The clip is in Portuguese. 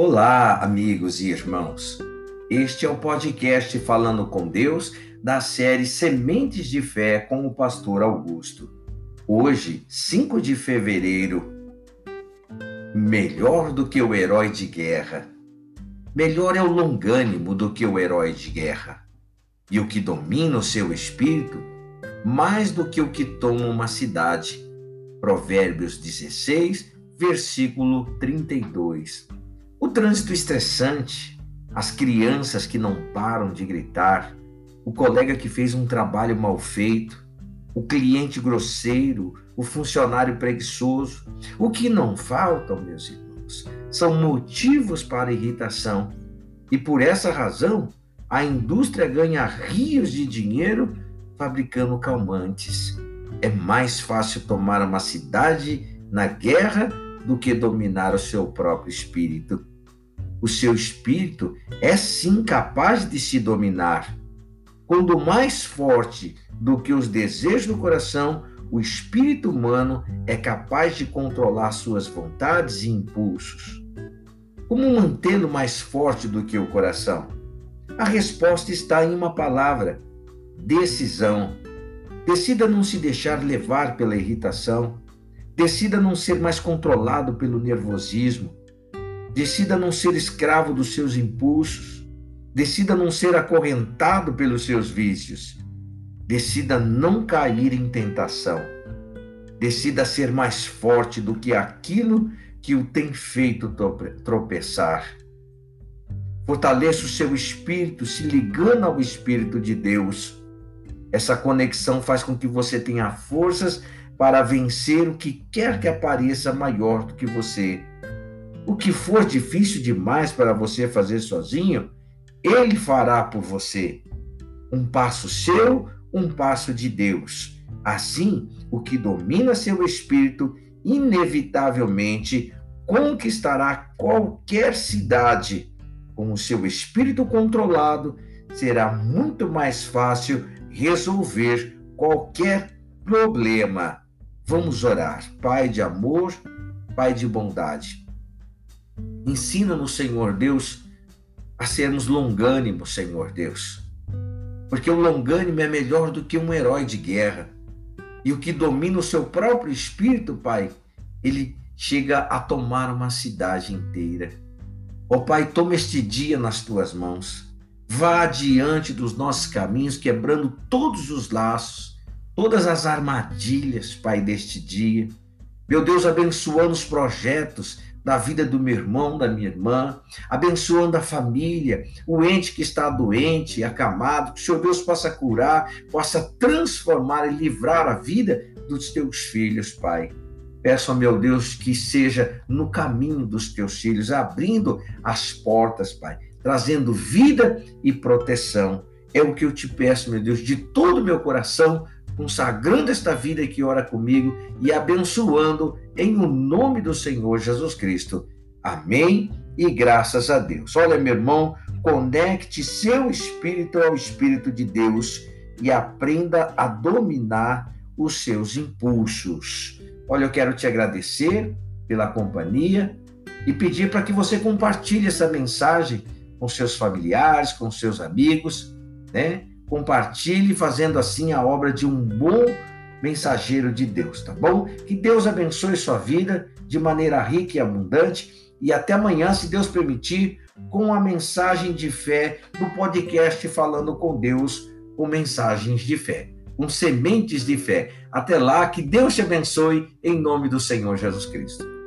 Olá, amigos e irmãos. Este é o podcast Falando com Deus da série Sementes de Fé com o pastor Augusto. Hoje, 5 de fevereiro, melhor do que o herói de guerra. Melhor é o longânimo do que o herói de guerra. E o que domina o seu espírito, mais do que o que toma uma cidade. Provérbios 16, versículo 32. O trânsito estressante, as crianças que não param de gritar, o colega que fez um trabalho mal feito, o cliente grosseiro, o funcionário preguiçoso. O que não faltam, meus irmãos, são motivos para irritação. E por essa razão, a indústria ganha rios de dinheiro fabricando calmantes. É mais fácil tomar uma cidade na guerra do que dominar o seu próprio espírito. O seu espírito é sim capaz de se dominar. Quando mais forte do que os desejos do coração, o espírito humano é capaz de controlar suas vontades e impulsos. Como mantê-lo mais forte do que o coração? A resposta está em uma palavra: decisão. Decida não se deixar levar pela irritação, Decida não ser mais controlado pelo nervosismo. Decida não ser escravo dos seus impulsos. Decida não ser acorrentado pelos seus vícios. Decida não cair em tentação. Decida ser mais forte do que aquilo que o tem feito tropeçar. Fortaleça o seu espírito se ligando ao Espírito de Deus. Essa conexão faz com que você tenha forças para vencer o que quer que apareça maior do que você. O que for difícil demais para você fazer sozinho, ele fará por você. Um passo seu, um passo de Deus. Assim, o que domina seu espírito, inevitavelmente conquistará qualquer cidade. Com o seu espírito controlado, será muito mais fácil resolver qualquer problema. Vamos orar. Pai de amor, Pai de bondade. Ensina-nos, Senhor Deus, a sermos longânimos, Senhor Deus. Porque o longânimo é melhor do que um herói de guerra. E o que domina o seu próprio espírito, Pai, ele chega a tomar uma cidade inteira. Ó oh, Pai, toma este dia nas tuas mãos. Vá adiante dos nossos caminhos, quebrando todos os laços todas as armadilhas, Pai, deste dia. Meu Deus, abençoando os projetos da vida do meu irmão, da minha irmã, abençoando a família, o ente que está doente, acamado, que o Senhor Deus possa curar, possa transformar e livrar a vida dos teus filhos, Pai. Peço, meu Deus, que seja no caminho dos teus filhos, abrindo as portas, Pai, trazendo vida e proteção. É o que eu te peço, meu Deus, de todo o meu coração, consagrando esta vida que ora comigo e abençoando em o nome do Senhor Jesus Cristo. Amém e graças a Deus. Olha, meu irmão, conecte seu espírito ao Espírito de Deus e aprenda a dominar os seus impulsos. Olha, eu quero te agradecer pela companhia e pedir para que você compartilhe essa mensagem com seus familiares, com seus amigos, né? Compartilhe, fazendo assim a obra de um bom mensageiro de Deus, tá bom? Que Deus abençoe sua vida de maneira rica e abundante. E até amanhã, se Deus permitir, com a mensagem de fé do podcast Falando com Deus, com mensagens de fé, com sementes de fé. Até lá, que Deus te abençoe, em nome do Senhor Jesus Cristo.